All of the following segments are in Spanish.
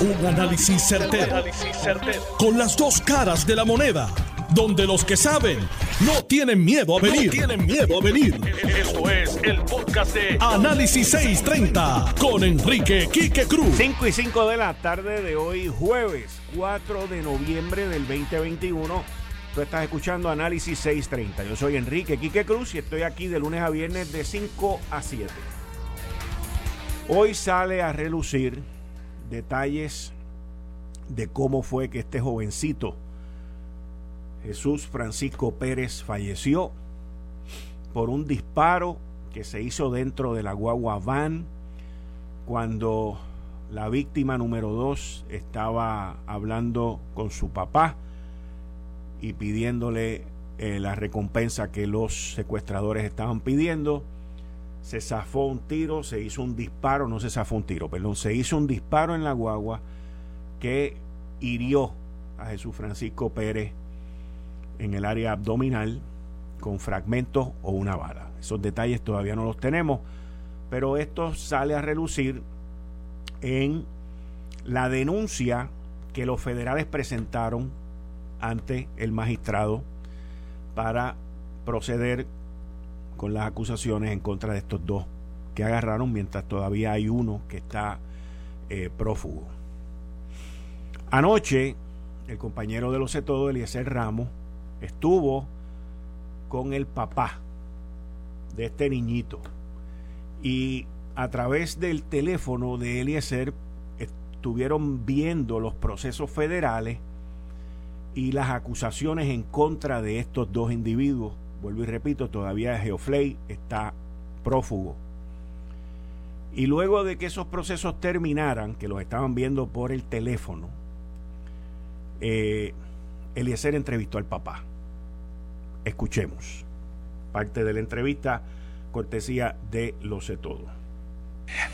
Un análisis certero, Con las dos caras de la moneda. Donde los que saben no tienen miedo a venir. tienen miedo a venir. Esto es el podcast de Análisis 630 con Enrique Quique Cruz. 5 y 5 de la tarde de hoy, jueves 4 de noviembre del 2021. Tú estás escuchando Análisis 630. Yo soy Enrique Quique Cruz y estoy aquí de lunes a viernes de 5 a 7. Hoy sale a relucir detalles de cómo fue que este jovencito, Jesús Francisco Pérez, falleció por un disparo que se hizo dentro de la guagua van cuando la víctima número dos estaba hablando con su papá y pidiéndole eh, la recompensa que los secuestradores estaban pidiendo se zafó un tiro, se hizo un disparo, no se zafó un tiro, perdón, se hizo un disparo en la guagua que hirió a Jesús Francisco Pérez en el área abdominal con fragmentos o una bala. Esos detalles todavía no los tenemos, pero esto sale a relucir en la denuncia que los federales presentaron ante el magistrado para proceder con las acusaciones en contra de estos dos que agarraron mientras todavía hay uno que está eh, prófugo. Anoche, el compañero de los todo, Eliezer Ramos, estuvo con el papá de este niñito y a través del teléfono de Eliezer estuvieron viendo los procesos federales y las acusaciones en contra de estos dos individuos vuelvo y repito, todavía Geoflay está prófugo. Y luego de que esos procesos terminaran, que los estaban viendo por el teléfono, eh, Eliezer entrevistó al papá. Escuchemos. Parte de la entrevista, cortesía de Lo sé todo.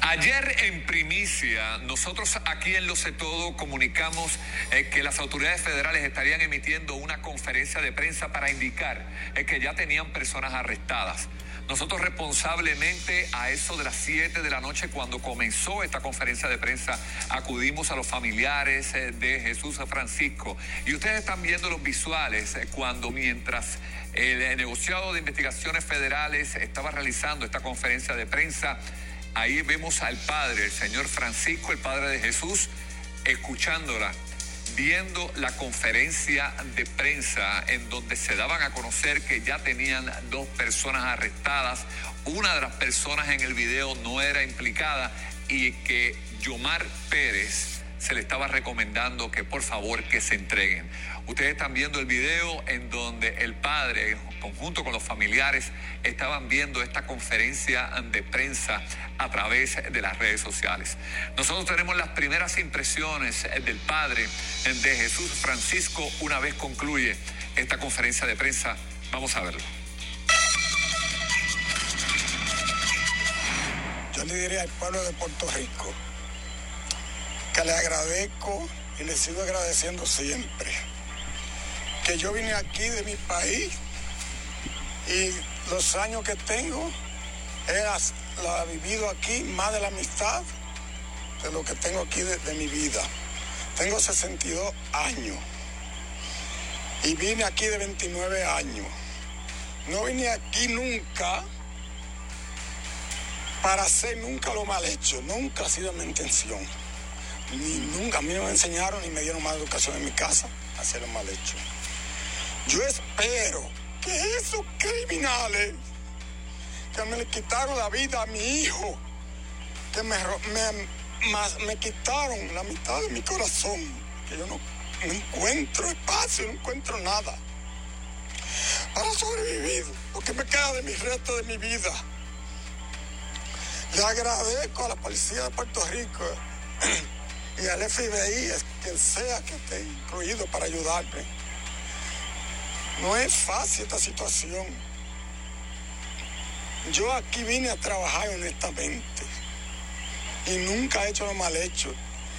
Ayer en primicia, nosotros aquí en Lo sé todo comunicamos eh, que las autoridades federales estarían emitiendo una conferencia de prensa para indicar eh, que ya tenían personas arrestadas. Nosotros responsablemente a eso de las 7 de la noche cuando comenzó esta conferencia de prensa acudimos a los familiares eh, de Jesús Francisco y ustedes están viendo los visuales cuando mientras el negociado de investigaciones federales estaba realizando esta conferencia de prensa Ahí vemos al Padre, el Señor Francisco, el Padre de Jesús, escuchándola, viendo la conferencia de prensa en donde se daban a conocer que ya tenían dos personas arrestadas. Una de las personas en el video no era implicada y que Yomar Pérez se le estaba recomendando que por favor que se entreguen. Ustedes están viendo el video en donde el padre, conjunto con los familiares, estaban viendo esta conferencia de prensa a través de las redes sociales. Nosotros tenemos las primeras impresiones del padre de Jesús Francisco una vez concluye esta conferencia de prensa. Vamos a verlo. Yo le diría al pueblo de Puerto Rico que le agradezco y le sigo agradeciendo siempre que yo vine aquí de mi país y los años que tengo he la vivido aquí más de la amistad de lo que tengo aquí de mi vida. Tengo 62 años y vine aquí de 29 años. No vine aquí nunca para hacer nunca lo mal hecho, nunca ha sido mi intención. Ni nunca a mí no me enseñaron ni me dieron más educación en mi casa a hacer lo mal hecho. Yo espero que esos criminales que me le quitaron la vida a mi hijo, que me, me, quitaron la mitad de mi corazón, que yo no, encuentro espacio, no encuentro nada para sobrevivir, porque me queda de mi resto de mi vida. Le agradezco a la policía de Puerto Rico y al FBI, quien sea que esté incluido para ayudarme. No es fácil esta situación. Yo aquí vine a trabajar honestamente y nunca he hecho lo mal hecho.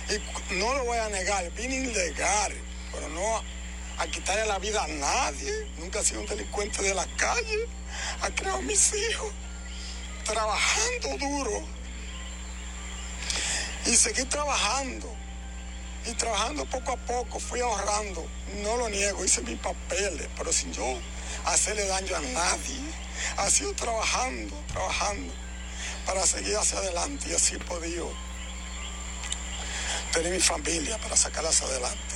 Y no lo voy a negar, vine ilegal, pero no a quitarle la vida a nadie. Nunca he sido un delincuente de la calle. Ha creado a mis hijos trabajando duro y seguir trabajando Y trabajando poco a poco, fui ahorrando. No lo niego, hice mis papeles, pero sin yo hacerle daño a nadie. Ha sido trabajando, trabajando, para seguir hacia adelante y así he podido tener mi familia para sacarlas adelante.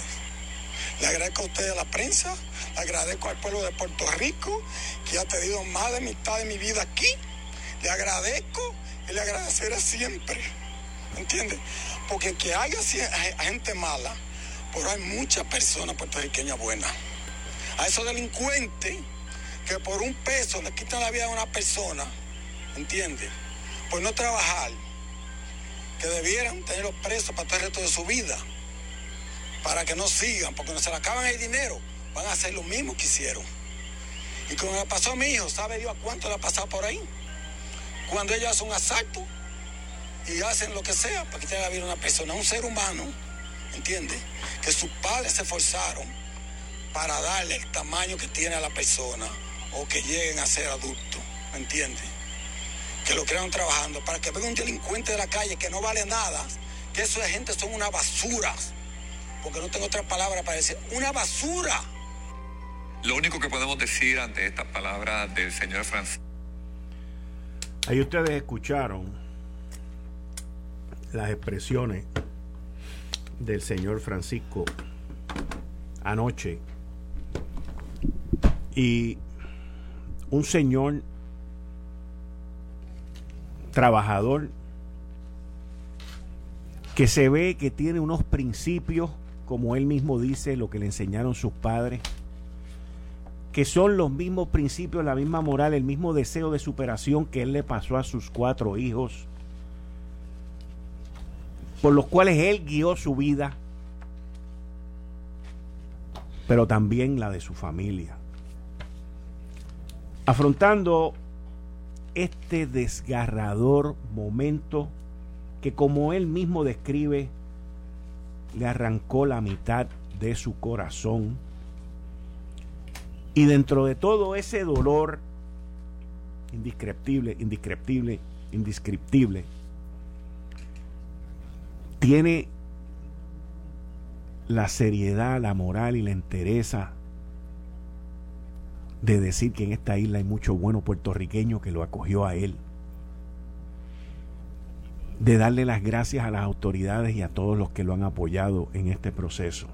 Le agradezco a ustedes a la prensa, le agradezco al pueblo de Puerto Rico, que ha tenido más de mitad de mi vida aquí. Le agradezco y le agradeceré siempre. ¿Entiendes? Porque que haya gente mala, pero hay muchas personas puertorriqueñas buenas. A esos delincuentes que por un peso le quitan la vida a una persona, ¿entiendes? Por no trabajar, que debieran tenerlos presos para todo el resto de su vida, para que no sigan, porque no se le acaban el dinero, van a hacer lo mismo que hicieron. Y como le pasó a mi hijo, ¿sabe Dios a cuánto le ha pasado por ahí? Cuando ellos hacen un asalto, y hacen lo que sea para quitar la vida a una persona, un ser humano, ¿entiende? Que sus padres se esforzaron para darle el tamaño que tiene a la persona o que lleguen a ser adultos, ¿me entiende? Que lo crean trabajando para que venga un delincuente de la calle que no vale nada, que eso de gente son una basura, porque no tengo otra palabra para decir, una basura. Lo único que podemos decir ante estas palabras del señor Francisco. Ahí ustedes escucharon las expresiones del señor Francisco anoche. Y un señor trabajador que se ve que tiene unos principios, como él mismo dice, lo que le enseñaron sus padres, que son los mismos principios, la misma moral, el mismo deseo de superación que él le pasó a sus cuatro hijos por los cuales él guió su vida, pero también la de su familia. Afrontando este desgarrador momento que como él mismo describe, le arrancó la mitad de su corazón. Y dentro de todo ese dolor indescriptible, indescriptible, indescriptible, tiene la seriedad, la moral y la entereza de decir que en esta isla hay mucho bueno puertorriqueño que lo acogió a él. De darle las gracias a las autoridades y a todos los que lo han apoyado en este proceso.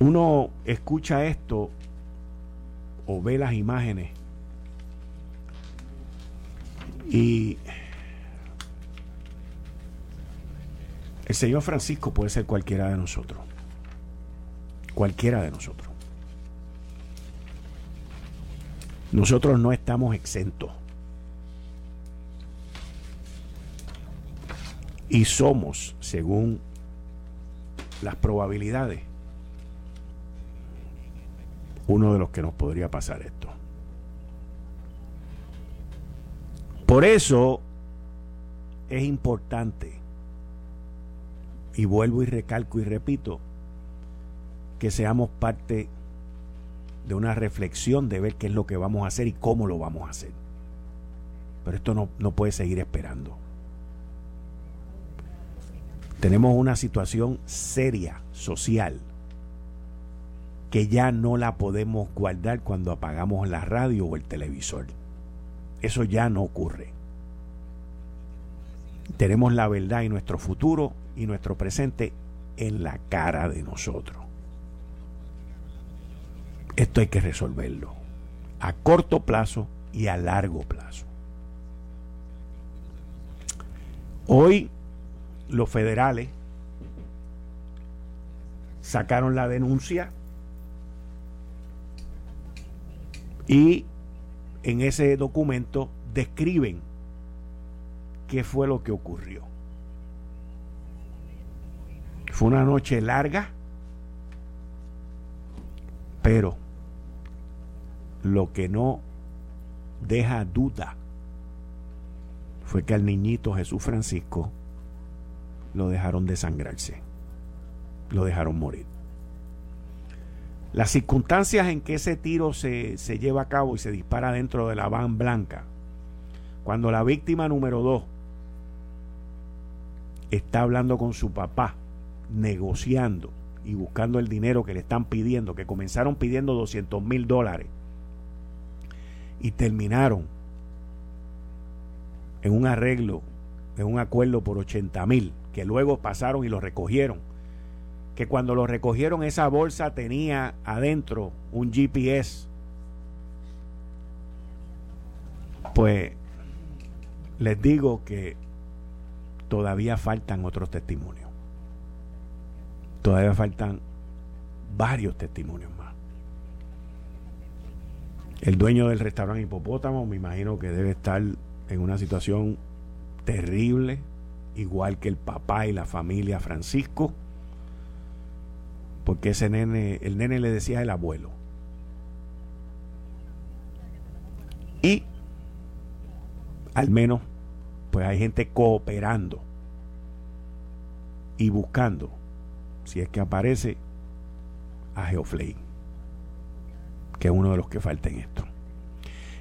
Uno escucha esto o ve las imágenes y El Señor Francisco puede ser cualquiera de nosotros. Cualquiera de nosotros. Nosotros no estamos exentos. Y somos, según las probabilidades, uno de los que nos podría pasar esto. Por eso es importante y vuelvo y recalco y repito, que seamos parte de una reflexión de ver qué es lo que vamos a hacer y cómo lo vamos a hacer. Pero esto no, no puede seguir esperando. Tenemos una situación seria, social, que ya no la podemos guardar cuando apagamos la radio o el televisor. Eso ya no ocurre. Tenemos la verdad y nuestro futuro y nuestro presente en la cara de nosotros. Esto hay que resolverlo a corto plazo y a largo plazo. Hoy los federales sacaron la denuncia y en ese documento describen qué fue lo que ocurrió. Fue una noche larga, pero lo que no deja duda fue que al niñito Jesús Francisco lo dejaron desangrarse, lo dejaron morir. Las circunstancias en que ese tiro se, se lleva a cabo y se dispara dentro de la van blanca, cuando la víctima número dos está hablando con su papá, negociando y buscando el dinero que le están pidiendo, que comenzaron pidiendo 200 mil dólares y terminaron en un arreglo, en un acuerdo por 80 mil, que luego pasaron y lo recogieron. Que cuando lo recogieron esa bolsa tenía adentro un GPS. Pues les digo que todavía faltan otros testimonios. Todavía faltan varios testimonios más. El dueño del restaurante Hipopótamo me imagino que debe estar en una situación terrible, igual que el papá y la familia Francisco, porque ese nene, el nene le decía el abuelo. Y al menos, pues hay gente cooperando y buscando, si es que aparece, a Geoflay, que es uno de los que falta en esto.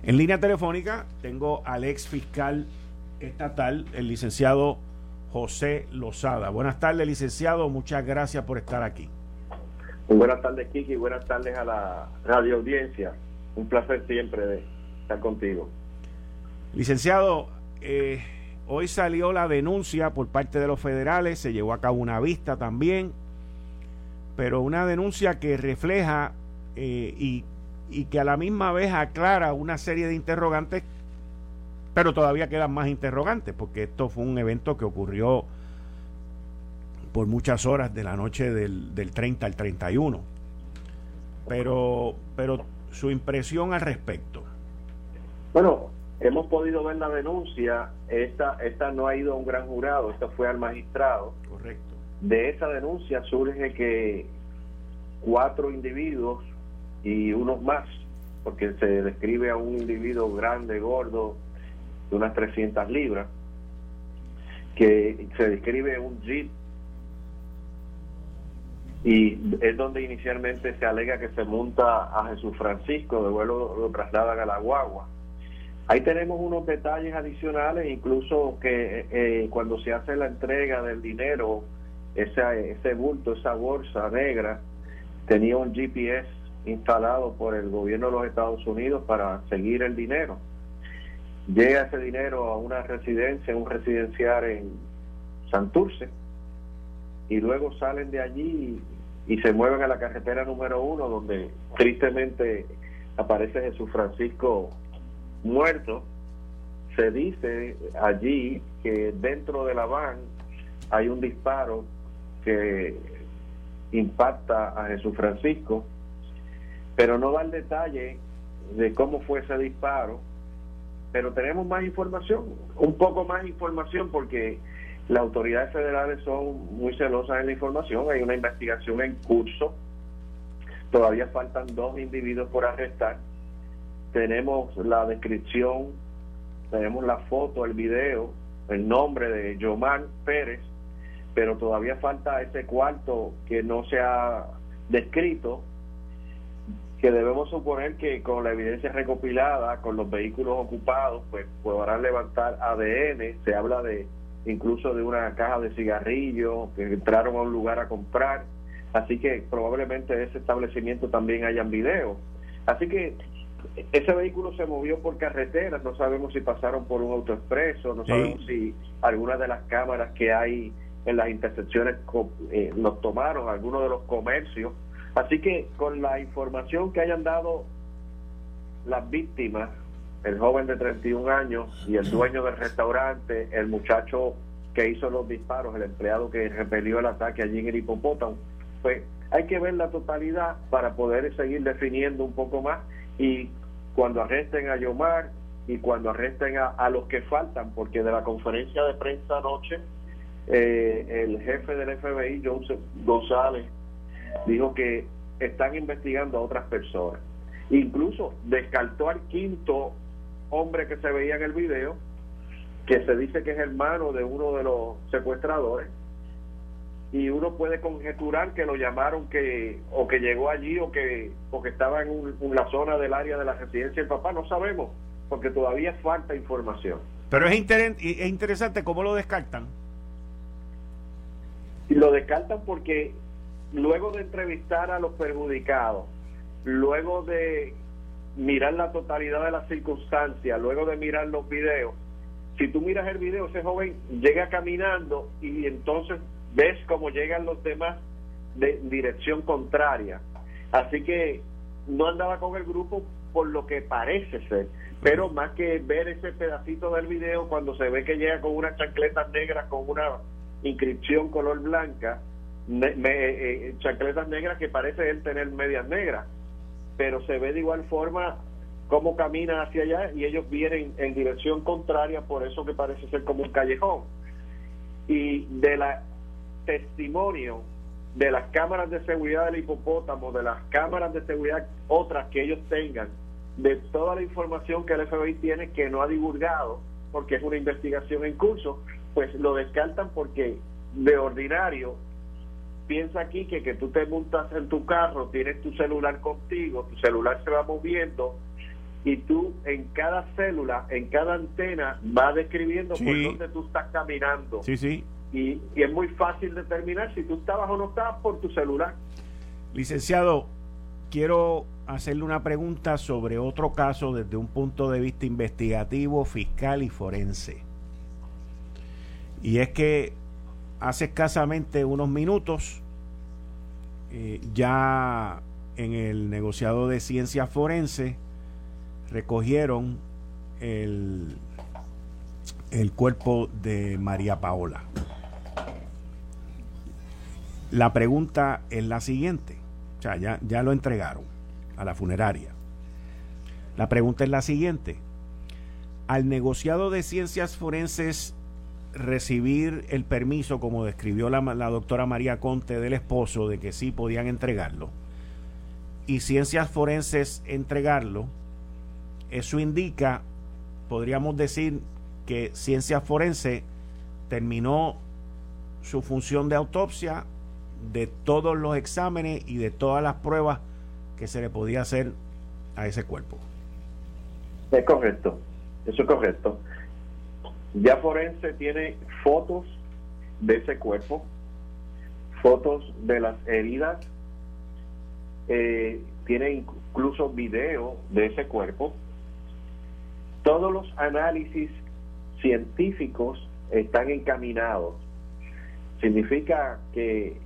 En línea telefónica tengo al ex fiscal estatal, el licenciado José Lozada. Buenas tardes, licenciado. Muchas gracias por estar aquí. buenas tardes, Kiki. Buenas tardes a la radio audiencia. Un placer siempre de estar contigo. Licenciado, eh, hoy salió la denuncia por parte de los federales, se llevó a cabo una vista también, pero una denuncia que refleja eh, y y que a la misma vez aclara una serie de interrogantes, pero todavía quedan más interrogantes, porque esto fue un evento que ocurrió por muchas horas de la noche del, del 30 al 31. Pero, pero su impresión al respecto. Bueno, hemos podido ver la denuncia, esta, esta no ha ido a un gran jurado, esta fue al magistrado. Correcto. De esa denuncia surge que cuatro individuos y unos más, porque se describe a un individuo grande, gordo, de unas 300 libras, que se describe un jeep y es donde inicialmente se alega que se monta a Jesús Francisco, de vuelo lo trasladan a la guagua. Ahí tenemos unos detalles adicionales, incluso que eh, cuando se hace la entrega del dinero, ese, ese bulto, esa bolsa negra, tenía un GPS instalado por el gobierno de los Estados Unidos para seguir el dinero. Llega ese dinero a una residencia, un residencial en Santurce, y luego salen de allí y, se mueven a la carretera número uno, donde tristemente aparece Jesús Francisco muerto. Se dice allí que dentro de la van hay un disparo que impacta a Jesús Francisco pero no da el detalle de cómo fue ese disparo. Pero tenemos más información, un poco más información, porque las autoridades federales son muy celosas en la información. Hay una investigación en curso. Todavía faltan dos individuos por arrestar. Tenemos la descripción, tenemos la foto, el video, el nombre de Yomar Pérez, pero todavía falta ese cuarto que no se ha descrito que debemos suponer que con la evidencia recopilada, con los vehículos ocupados, pues podrán levantar ADN, se habla de incluso de una caja de cigarrillos que entraron a un lugar a comprar, así que probablemente de ese establecimiento también hayan videos. Así que ese vehículo se movió por carreteras, no sabemos si pasaron por un autoexpreso, no sabemos si algunas de las cámaras que hay en las intersecciones eh, los tomaron, algunos de los comercios. Así que con la información que hayan dado las víctimas, el joven de 31 años y el dueño del restaurante, el muchacho que hizo los disparos, el empleado que repelió el ataque allí en el hipopótamo, pues hay que ver la totalidad para poder seguir definiendo un poco más y cuando arresten a Yomar y cuando arresten a, los que faltan, porque de la conferencia de prensa anoche, eh, el jefe del FBI, Joseph González, dijo que están investigando a otras personas. Incluso descartó al quinto hombre que se veía en el video, que se dice que es hermano de uno de los secuestradores, y uno puede conjeturar que lo llamaron que o que llegó allí o que o que estaba en, la zona del área de la residencia del papá, no sabemos, porque todavía falta información. Pero es, es interesante cómo lo descartan. Lo descartan porque luego de entrevistar a los perjudicados, luego de mirar la totalidad de las circunstancias, luego de mirar los videos, si tú miras el video, ese joven llega caminando y entonces ves cómo llegan los demás de dirección contraria. Así que no andaba con el grupo por lo que parece ser, pero más que ver ese pedacito del video cuando se ve que llega con unas chancletas negras con una inscripción color blanca, me, eh, chancletas negras que parece él tener medias negras, pero se ve de igual forma cómo camina hacia allá y ellos vienen en dirección contraria, por eso que parece ser como un callejón. Y de la testimonio de las cámaras de seguridad del hipopótamo, de las cámaras de seguridad otras que ellos tengan, de toda la información que el FBI tiene que no ha divulgado, porque es una investigación en curso, pues lo descartan porque de ordinario piensa aquí que que tú te montas en tu carro, tienes tu celular contigo, tu celular se va moviendo y tú en cada célula, en cada antena, va describiendo por dónde tú estás caminando. Sí, sí. Y, y, es muy fácil determinar si tú estabas o no estabas por tu celular. Licenciado, quiero hacerle una pregunta sobre otro caso desde un punto de vista investigativo, fiscal y forense. Y es que hace escasamente unos minutos, eh, ya en el negociado de ciencias forenses, recogieron el, el cuerpo de María Paola. La pregunta es la siguiente, o sea, ya, ya lo entregaron a la funeraria. La pregunta es la siguiente, al negociado de ciencias forenses recibir el permiso, como describió la, la, doctora María Conte del esposo, de que sí podían entregarlo, y ciencias forenses entregarlo, eso indica, podríamos decir, que ciencia forense terminó su función de autopsia de todos los exámenes y de todas las pruebas que se le podía hacer a ese cuerpo. Es correcto, eso es correcto. Ya forense tiene fotos de ese cuerpo, fotos de las heridas, eh, tiene incluso video de ese cuerpo todos los análisis científicos están encaminados. Significa que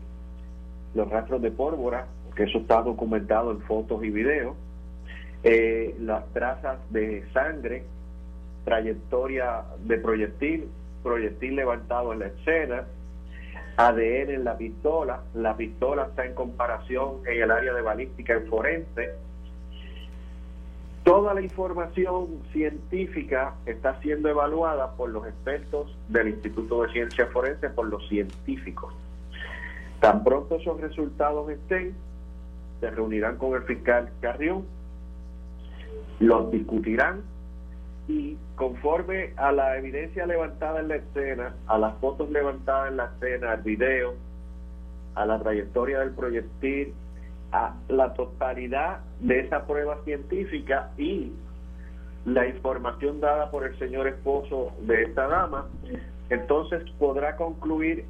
los rastros de pólvora, que eso está documentado en fotos y videos, eh, las trazas de sangre, trayectoria de proyectil, proyectil levantado en la escena, ADN en la pistola, la pistola está en comparación en el área de balística en forense, Toda la información científica está siendo evaluada por los expertos del Instituto de Ciencias Forenses, por los científicos. Tan pronto esos resultados estén, se reunirán con el fiscal Carrión, los discutirán y conforme a la evidencia levantada en la escena, a las fotos levantadas en la escena, al video, a la trayectoria del proyectil, a la totalidad de esa prueba científica y la información dada por el señor esposo de esta dama, entonces podrá concluir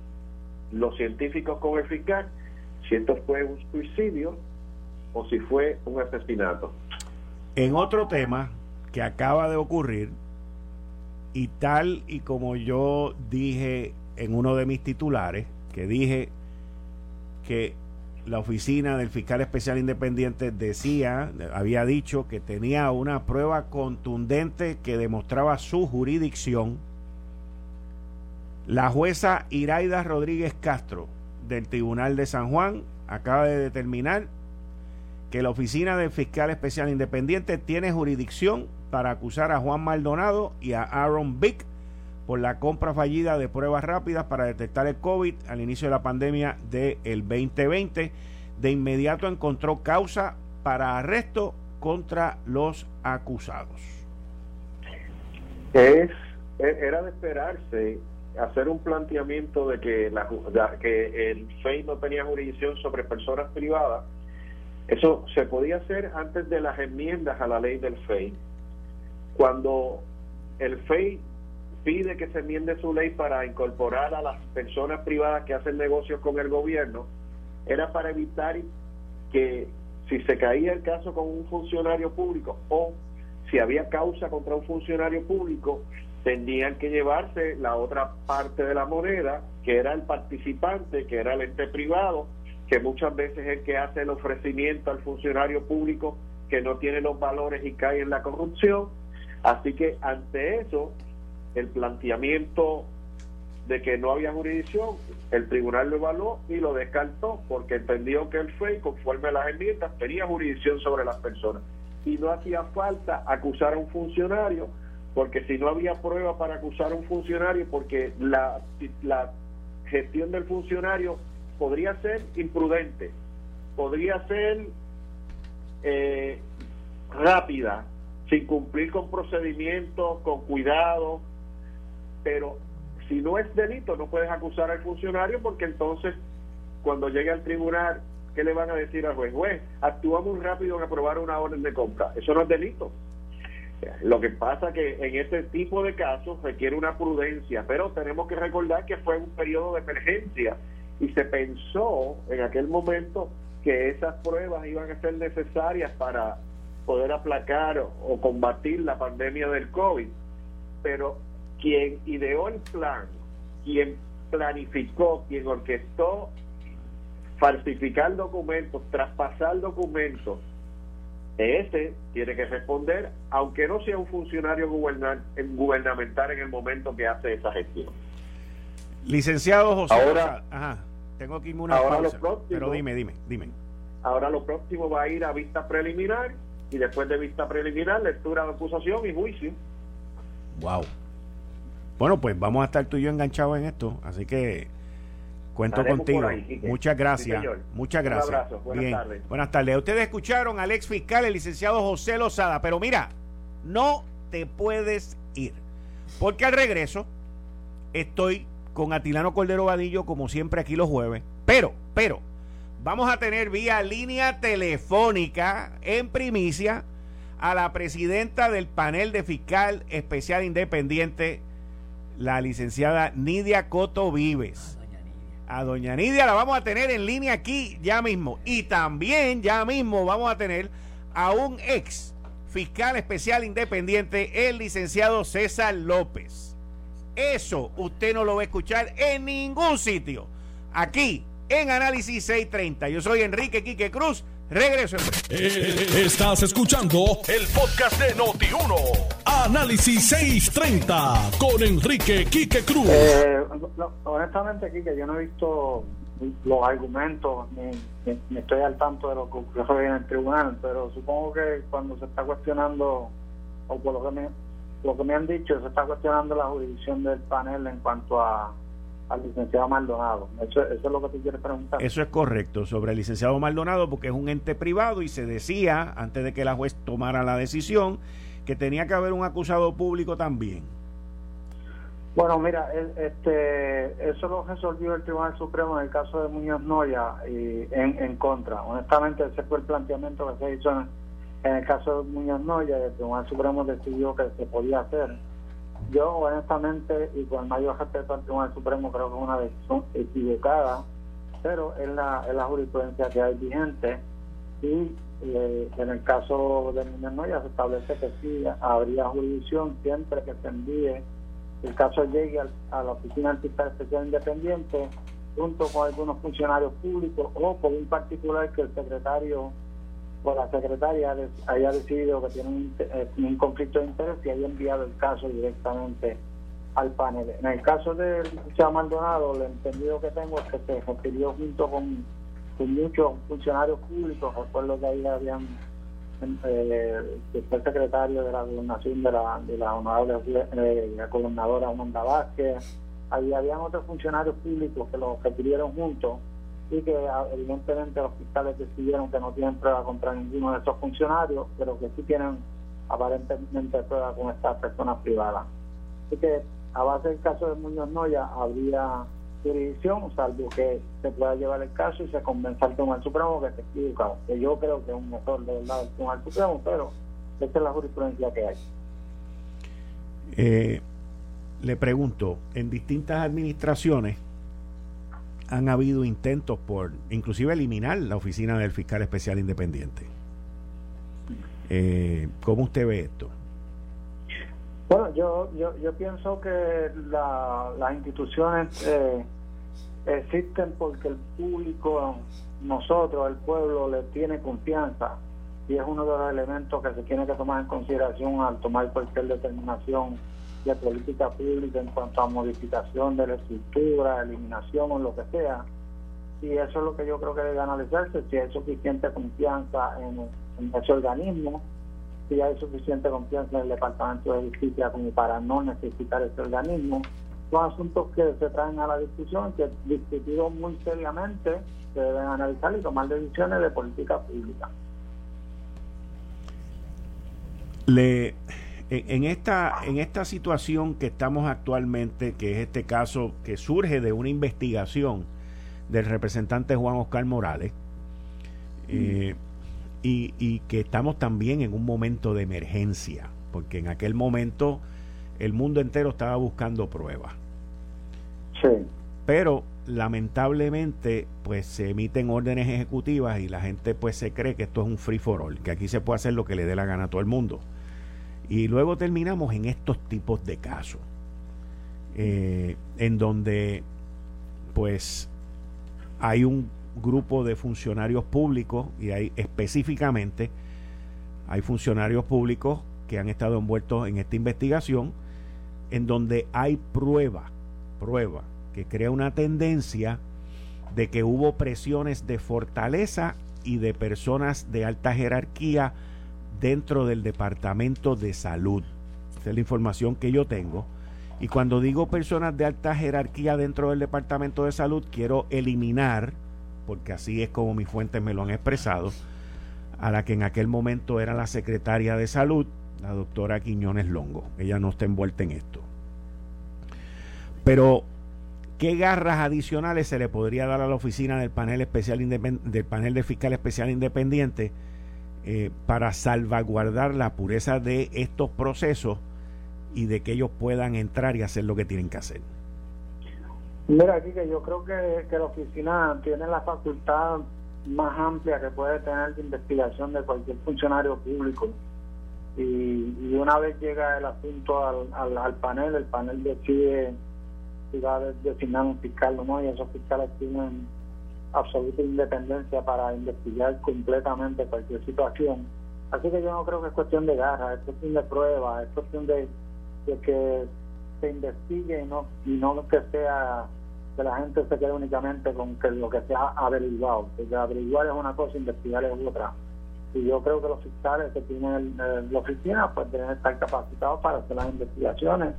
los científicos con el fiscal si esto fue un suicidio o si fue un asesinato. En otro tema que acaba de ocurrir, y tal y como yo dije en uno de mis titulares, que dije que la oficina del fiscal especial independiente decía, había dicho que tenía una prueba contundente que demostraba su jurisdicción. La jueza Iraida Rodríguez Castro del Tribunal de San Juan acaba de determinar que la oficina del fiscal especial independiente tiene jurisdicción para acusar a Juan Maldonado y a Aaron Vick por la compra fallida de pruebas rápidas para detectar el COVID al inicio de la pandemia del 2020. De inmediato encontró causa para arresto contra los acusados. Es, e, era de esperarse hacer un planteamiento de que, la, que el FEI no tenía jurisdicción sobre personas privadas. Eso se podía hacer antes de las enmiendas a la ley del FEI. Cuando el FEI pide que se enmiende su ley para incorporar a las personas privadas que hacen negocios con el gobierno, era para evitar que si se caía el caso con un funcionario público o si había causa contra un funcionario público, tendrían que llevarse la otra parte de la moneda, que era el participante, que era el ente privado, que muchas veces es el que hace el ofrecimiento al funcionario público que no tiene los valores y cae en la corrupción. Así que ante eso, el planteamiento de que no había jurisdicción, el tribunal lo evaluó y lo descartó porque entendió que el FEI, conforme a las enmiendas, tenía jurisdicción sobre las personas. Y no hacía falta acusar a un funcionario, porque si no había prueba para acusar a un funcionario, porque la, gestión del funcionario podría ser imprudente, podría ser eh, rápida, sin cumplir con procedimientos, con cuidado, pero si no es delito no puedes acusar al funcionario porque entonces cuando llegue al tribunal, ¿qué le van a decir al juez? Juez, actúa muy rápido en aprobar una orden de compra. Eso no es delito. Lo que pasa que en este tipo de casos requiere una prudencia, pero tenemos que recordar que fue un periodo de emergencia y se pensó en aquel momento que esas pruebas iban a ser necesarias para poder aplacar o combatir la pandemia del COVID. Pero quien ideó el plan, quien planificó, quien orquestó falsificar documentos, traspasar documentos, ese tiene que responder, aunque no sea un funcionario gubernamental en el momento que hace esa gestión. Licenciado José. Ahora, tengo aquí una ahora pero dime, dime, dime. Ahora lo próximo va a ir a vista preliminar y después de vista preliminar, lectura de acusación y juicio. Wow. Bueno, pues vamos a estar tú y yo enganchados en esto, así que cuento contigo. Muchas gracias. Muchas gracias. Un abrazo. Buenas tardes. Buenas tardes. Ustedes escucharon al ex fiscal, el licenciado José Lozada, pero mira, no te puedes ir, porque al regreso estoy con Atilano Cordero Vadillo, como siempre aquí los jueves, pero, pero, vamos a tener vía línea telefónica en primicia a la presidenta del panel de fiscal especial independiente la licenciada Nidia Coto Vives. A doña Nidia la vamos a tener en línea aquí ya mismo. Y también ya mismo vamos a tener a un ex fiscal especial independiente, el licenciado César López. Eso usted no lo va a escuchar en ningún sitio. Aquí en Análisis 630. Yo soy Enrique Quique Cruz Regreso. Eh, estás escuchando el podcast de Noti1. Análisis 630 con Enrique Quique Cruz. Eh, honestamente, Quique, yo no he visto los argumentos ni, estoy al tanto de lo que ocurrió en el tribunal, pero supongo que cuando se está cuestionando, o por lo que me, lo que me han dicho, se está cuestionando la jurisdicción del panel en cuanto a al licenciado Maldonado. Eso, es lo que tú quieres preguntar. Eso es correcto, sobre el licenciado Maldonado, porque es un ente privado y se decía, antes de que la juez tomara la decisión, que tenía que haber un acusado público también. Bueno, mira, este, eso lo resolvió el Tribunal Supremo en el caso de Muñoz Noya y en, en contra. Honestamente, ese fue el planteamiento que se hizo en, en el caso de Muñoz Noya y el Tribunal Supremo decidió que se podía hacer yo, honestamente, y con el mayor respeto al Tribunal Supremo, creo que es una decisión equivocada, pero es la, es la jurisprudencia que hay vigente. Y eh, en el caso de Niños ya se establece que sí habría jurisdicción siempre que se envíe el caso llegue a la oficina especial independiente junto con algunos funcionarios públicos o con un particular que el secretario o la secretaria haya decidido que tiene un, eh, un, conflicto de interés y haya enviado el caso directamente al panel. En el caso del licenciado Maldonado, el entendido que tengo es que se refirió junto con, muchos funcionarios públicos, recuerdo que ahí habían eh, el secretario de la gobernación de la, de la honorable eh, la gobernadora Amanda Vázquez, ahí habían otros funcionarios públicos que los refirieron juntos y que evidentemente los fiscales decidieron que no tienen prueba contra ninguno de esos funcionarios, pero que sí tienen aparentemente prueba con estas personas privadas. Así que a base del caso de Muñoz Noya habría jurisdicción, salvo que se pueda llevar el caso y se convenza al Tribunal Supremo que se equivocado, que yo creo que es un mejor de verdad del Tribunal Supremo, pero esta es la jurisprudencia que hay. Eh, le pregunto, en distintas administraciones han habido intentos por inclusive eliminar la oficina del fiscal especial independiente. Eh, ¿Cómo usted ve esto? Bueno, yo, yo, yo pienso que las instituciones eh, existen porque el público, nosotros, el pueblo, le tiene confianza y es uno de los elementos que se tiene que tomar en consideración al tomar cualquier determinación de política pública en cuanto a modificación de la estructura, eliminación o lo que sea. Y eso es lo que yo creo que debe analizarse, si hay suficiente confianza en, ese organismo, si hay suficiente confianza en el Departamento de Justicia como para no necesitar ese organismo. Son asuntos que se traen a la discusión, que discutidos muy seriamente se deben analizar y tomar decisiones de política pública. Le en esta, en esta situación que estamos actualmente, que es este caso que surge de una investigación del representante Juan Oscar Morales, eh, y, y, que estamos también en un momento de emergencia, porque en aquel momento el mundo entero estaba buscando pruebas. Sí. Pero lamentablemente pues se emiten órdenes ejecutivas y la gente pues se cree que esto es un free for all, que aquí se puede hacer lo que le dé la gana a todo el mundo. Y luego terminamos en estos tipos de casos, eh, en donde pues hay un grupo de funcionarios públicos y hay específicamente hay funcionarios públicos que han estado envueltos en esta investigación en donde hay prueba, prueba que crea una tendencia de que hubo presiones de fortaleza y de personas de alta jerarquía dentro del Departamento de Salud. Esa es la información que yo tengo. Y cuando digo personas de alta jerarquía dentro del Departamento de Salud, quiero eliminar, porque así es como mis fuentes me lo han expresado, a la que en aquel momento era la secretaria de Salud, la doctora Quiñones Longo. Ella no está envuelta en esto. Pero, ¿qué garras adicionales se le podría dar a la oficina del panel especial del panel de fiscal especial independiente? Eh, para salvaguardar la pureza de estos procesos y de que ellos puedan entrar y hacer lo que tienen que hacer. Mira, aquí que yo creo que, que la oficina tiene la facultad más amplia que puede tener de investigación de cualquier funcionario público. Y, una vez llega el asunto al, al, panel, el panel decide si va a designar un fiscal o no, y esos fiscales tienen absoluta independencia para investigar completamente cualquier situación. Así que yo no creo que es cuestión de garra, es cuestión de prueba, es cuestión de, que se investigue y no, y no que sea que la gente se quede únicamente con que lo que se ha averiguado, porque averiguar es una cosa, investigar es otra. Y yo creo que los fiscales que tienen la oficina pues deben estar capacitados para hacer las investigaciones.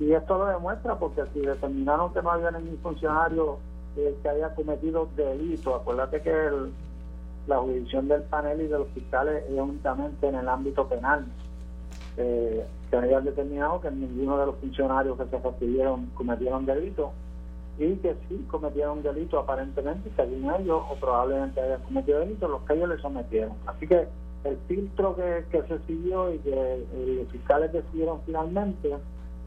Y esto lo demuestra porque si determinaron que no había ningún funcionario que haya cometido delito. Acuérdate que la jurisdicción del panel y de los fiscales es únicamente en el ámbito penal. Eh, que hayan determinado que ninguno de los funcionarios que se refirieron cometieron delito y que sí cometieron delito aparentemente, según ellos, o probablemente hayan cometido delito, los que ellos le sometieron. Así que el filtro que, que se siguió y que eh, los fiscales decidieron finalmente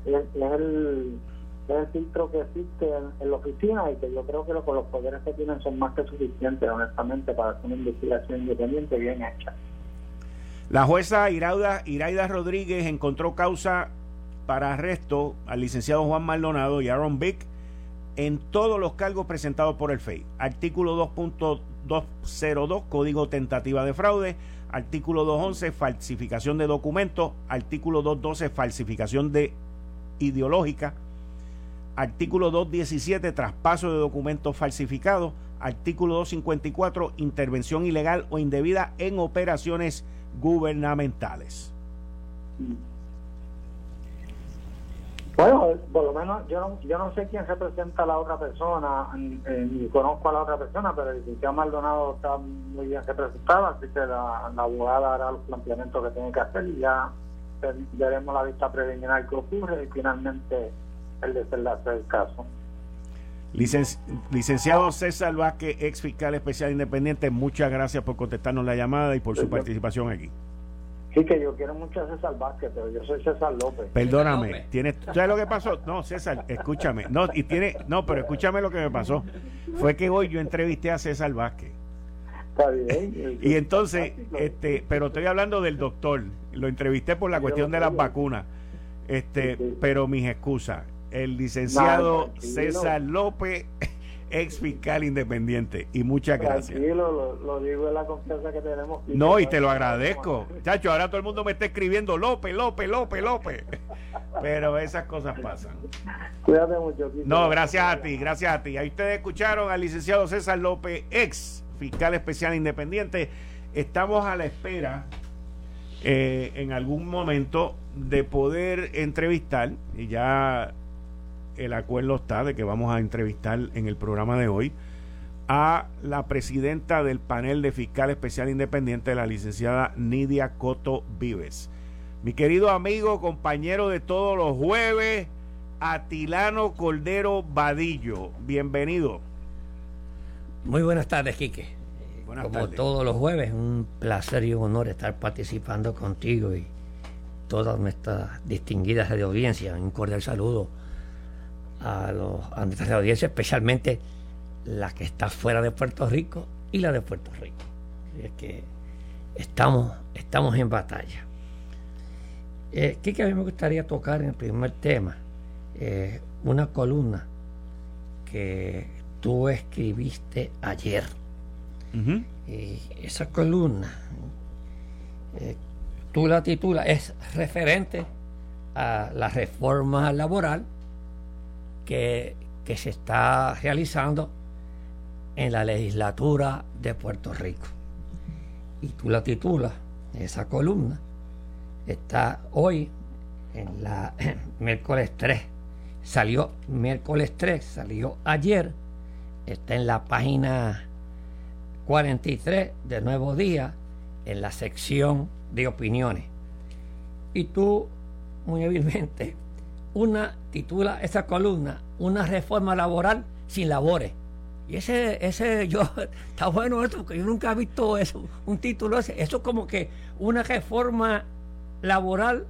es el es el filtro que existe en, la oficina y que yo creo que lo, con los poderes que tienen son más que suficientes, honestamente, para hacer una investigación independiente bien hecha. La jueza Iraida, Iraida Rodríguez encontró causa para arresto al licenciado Juan Maldonado y Aaron Vick en todos los cargos presentados por el FEI. Artículo 2.202, Código Tentativa de Fraude. Artículo 211, falsificación de documentos. Artículo 212, falsificación de ideológica Artículo 217, traspaso de documentos falsificados. Artículo 254, intervención ilegal o indebida en operaciones gubernamentales. Bueno, por lo menos yo no, yo no sé quién representa a la otra persona, ni conozco a la otra persona, pero el licenciado Maldonado está muy bien representado, así que la, abogada hará los planteamientos que tiene que hacer y ya veremos la vista preliminar que ocurre y finalmente el desenlace del caso. licenciado César Vázquez, ex fiscal especial independiente, muchas gracias por contestarnos la llamada y por su participación aquí. Sí, que yo quiero mucho a César Vázquez, pero yo soy César López. Perdóname, tienes, ¿sabes lo que pasó? No, César, escúchame. No, y tiene, no, pero escúchame lo que me pasó. Fue que hoy yo entrevisté a César Vázquez. Está bien. y entonces, este, pero estoy hablando del doctor. Lo entrevisté por la cuestión de las vacunas. Este, pero mis excusas. El licenciado César López ex fiscal independiente. Y muchas gracias. Tranquilo, lo, digo en la confianza que tenemos. No, y te lo agradezco. Chacho, ahora todo el mundo me está escribiendo López, López, López, López. Pero esas cosas pasan. Cuídate mucho. No, gracias a ti, gracias a ti. Ahí ustedes escucharon al licenciado César López, ex fiscal especial independiente. Estamos a la espera eh, en algún momento de poder entrevistar, y ya el acuerdo está de que vamos a entrevistar en el programa de hoy a la presidenta del panel de fiscal especial independiente, la licenciada Nidia Coto Vives. Mi querido amigo, compañero de todos los jueves, Atilano Cordero Vadillo, bienvenido. Muy buenas tardes, Quique. Como todos los jueves, un placer y un honor estar participando contigo y todas nuestras distinguidas de audiencia. Un cordial saludo a, los, a nuestras audiencias, especialmente la que está fuera de Puerto Rico y la de Puerto Rico. es que estamos, estamos en batalla. Eh, ¿Qué que a mí me gustaría tocar en el primer tema? Eh, una columna que tú escribiste ayer. y esa columna, eh, tú la titulas, es referente a la reforma laboral que, se está realizando en la legislatura de Puerto Rico. Y tú la titulas, esa columna, está hoy en la miércoles 3. Salió miércoles 3, salió ayer, está en la página 43 de Nuevo Día, en la sección de opiniones. Y tú, muy hábilmente, una titula esa columna Una reforma laboral sin labores. Y ese, ese, yo, está bueno esto, porque yo nunca he visto eso, un título ese. Eso es como que una reforma laboral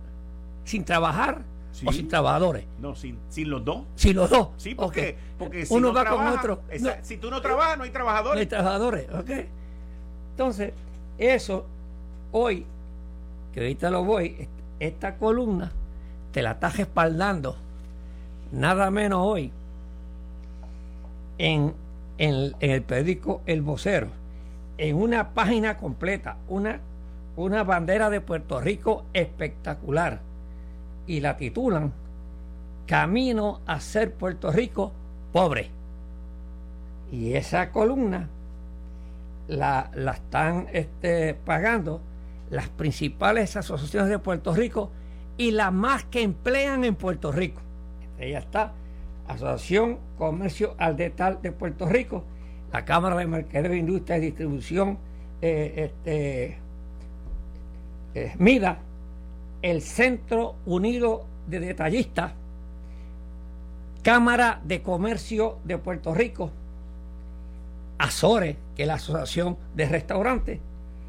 sin trabajar o sin trabajadores. No, sin, sin los dos. Sin los dos. Sí, porque, porque si uno va con otro. si tú no trabajas, no hay trabajadores. No hay trabajadores, ok. Entonces, eso, hoy, que ahorita lo voy, esta columna te la estás respaldando, nada menos hoy, en, el periódico El Vocero, en una página completa, una, una bandera de Puerto Rico espectacular, y la titulan Camino a ser Puerto Rico pobre. Y esa columna la, la están este, pagando las principales asociaciones de Puerto Rico y las más que emplean en Puerto Rico. Ella está Asociación Comercio al Detal de Puerto Rico, la Cámara de Mercadeo, Industria y Distribución, eh, este, eh, MIDA, el Centro Unido de Detallistas, Cámara de Comercio de Puerto Rico, Azores, que es la Asociación de Restaurantes,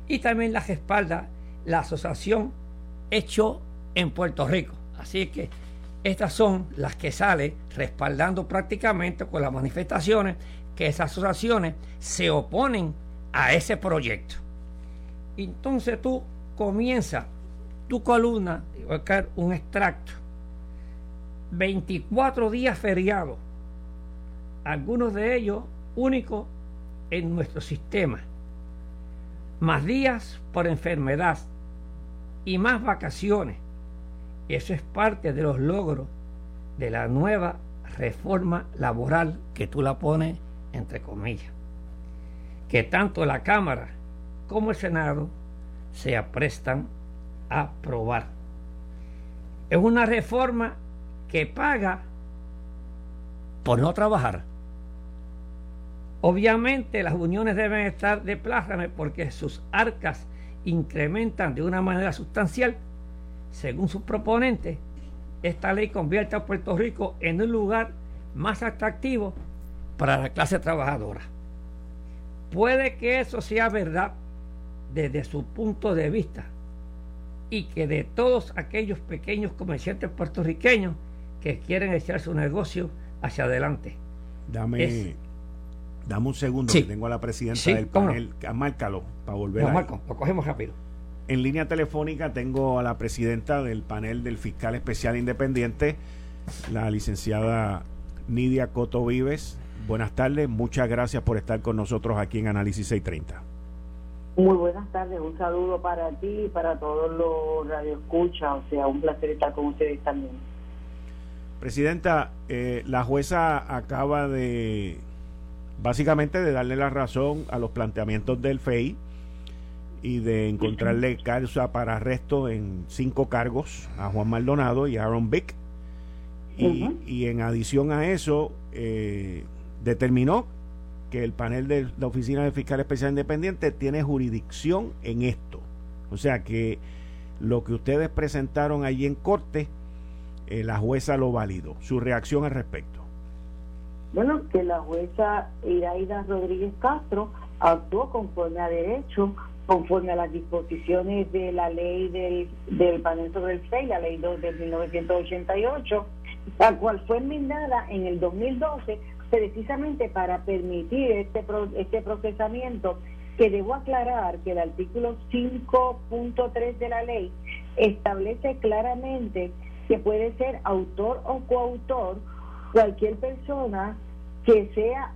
y también la respalda la Asociación Hecho en Puerto Rico. Así que estas son las que salen respaldando prácticamente con las manifestaciones que esas asociaciones se oponen a ese proyecto. Entonces tú comienzas tu columna, voy a un extracto, 24 días feriados, algunos de ellos únicos en nuestro sistema, más días por enfermedad y más vacaciones eso es parte de los logros de la nueva reforma laboral que tú la pones entre comillas. Que tanto la Cámara como el Senado se aprestan a aprobar. Es una reforma que paga por no trabajar. Obviamente las uniones deben estar de plájame porque sus arcas incrementan de una manera sustancial según sus proponentes, esta ley convierte a Puerto Rico en un lugar más atractivo para la clase trabajadora. Puede que eso sea verdad desde su punto de vista, y que de todos aquellos pequeños comerciantes puertorriqueños que quieren echar su negocio hacia adelante. Dame, dame un segundo que tengo a la presidenta del panel. Márcalo para volver no, Marco, lo cogemos rápido. En línea telefónica tengo a la presidenta del panel del fiscal especial independiente, la licenciada Nidia Coto Vives. Buenas tardes, muchas gracias por estar con nosotros aquí en Análisis 630. Muy buenas tardes, un saludo para ti y para todos los radioescuchas, o sea, un placer estar con ustedes también. Presidenta, eh, la jueza acaba de, básicamente, de darle la razón a los planteamientos del FEI y de encontrarle causa para arresto en cinco cargos a Juan Maldonado y a Aaron Vick. Y, en adición a eso, eh, determinó que el panel de la Oficina de Fiscal Especial Independiente tiene jurisdicción en esto. O sea que lo que ustedes presentaron allí en corte, eh, la jueza lo validó. Su reacción al respecto. Bueno, que la jueza Iraida Rodríguez Castro actuó conforme a derecho conforme a las disposiciones de la ley del, del panel sobre el FEI, la ley 2 de 1988, la cual fue enmendada en el 2012 precisamente para permitir este, este procesamiento que debo aclarar que el artículo 5.3 de la ley establece claramente que puede ser autor o coautor cualquier persona que sea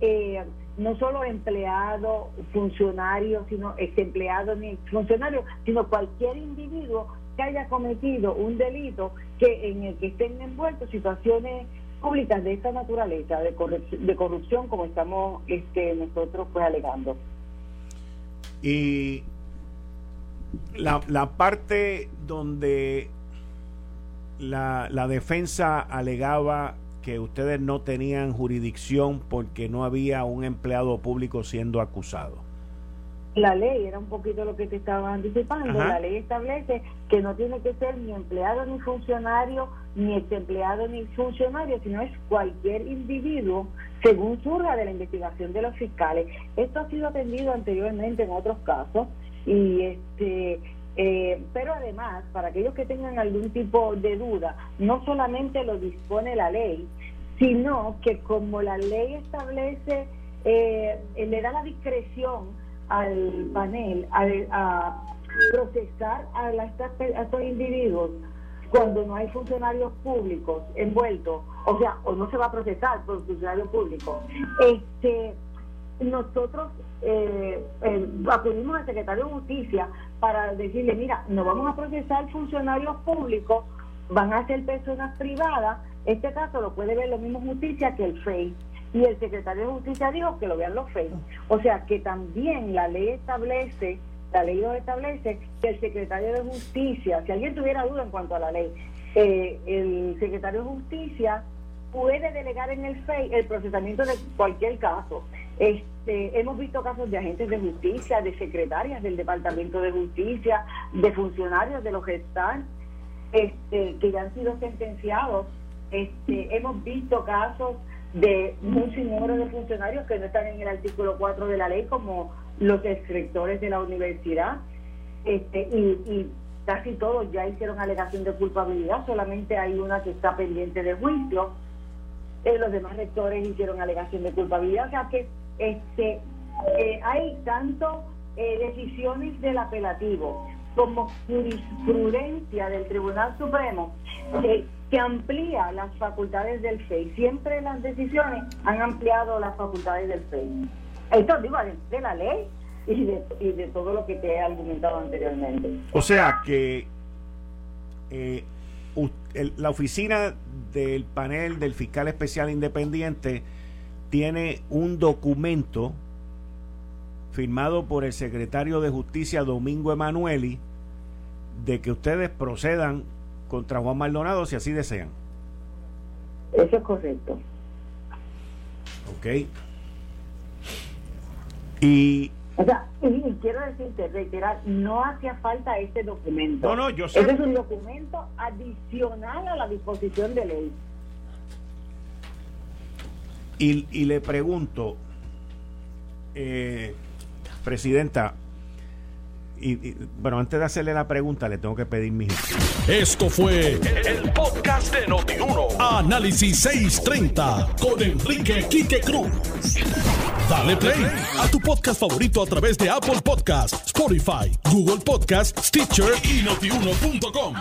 eh, no solo empleado, funcionario, sino ex empleado ni funcionario, sino cualquier individuo que haya cometido un delito que en el que estén envueltos situaciones públicas de esta naturaleza, de, corrupción, de corrupción como estamos este, nosotros pues alegando. Y la, la parte donde la, la defensa alegaba que ustedes no tenían jurisdicción porque no había un empleado público siendo acusado. La ley era un poquito lo que te estaba anticipando. La ley establece que no tiene que ser ni empleado ni funcionario, ni ex empleado ni funcionario, sino es cualquier individuo según surja de la investigación de los fiscales. Esto ha sido atendido anteriormente en otros casos y este eh, pero además, para aquellos que tengan algún tipo de duda, no solamente lo dispone la ley, sino que como la ley establece, eh, le da la discreción al panel a, procesar a, a estos individuos cuando no hay funcionarios públicos envueltos, o sea, o no se va a procesar por funcionarios públicos. Este, nosotros eh, eh, acudimos al secretario de Justicia para decirle, mira, no vamos a procesar funcionarios públicos, van a ser personas privadas. Este caso lo puede ver lo mismo justicia que el FEI. Y el secretario de Justicia dijo que lo vean los FEI. O sea que también la ley establece, la ley lo establece, que el secretario de Justicia, si alguien tuviera duda en cuanto a la ley, eh, el secretario de Justicia puede delegar en el FEI el procesamiento de cualquier caso. Este, hemos visto casos de agentes de justicia, de secretarias del Departamento de Justicia, de funcionarios de los gestantes este, que ya han sido sentenciados. Este, hemos visto casos de un sinnúmero de funcionarios que no están en el artículo 4 de la ley, como los exrectores de la universidad, este, y, y casi todos ya hicieron alegación de culpabilidad, solamente hay una que está pendiente de juicio. Eh, los demás rectores hicieron alegación de culpabilidad, o sea que este, eh, hay tanto eh, decisiones del apelativo como jurisprudencia del Tribunal Supremo eh, que amplía las facultades del FEI. Siempre las decisiones han ampliado las facultades del FEI. Esto digo de la ley y de, todo lo que te he argumentado anteriormente. O sea que la oficina del panel del fiscal especial independiente tiene un documento firmado por el secretario de Justicia Domingo Emanueli de que ustedes procedan contra Juan Maldonado si así desean. Eso es correcto. Ok. Y o sea, y, quiero decirte, reiterar, no hacía falta este documento. No, no, yo sé. Ese es un documento adicional a la disposición de ley. Y, le pregunto, eh, Presidenta, y, bueno, antes de hacerle la pregunta, le tengo que pedir mi. Esto fue el, podcast de Notiuno. Análisis 630 con Enrique Quique Cruz. Dale play a tu podcast favorito a través de Apple Podcasts, Spotify, Google Podcasts, Stitcher y notiuno.com.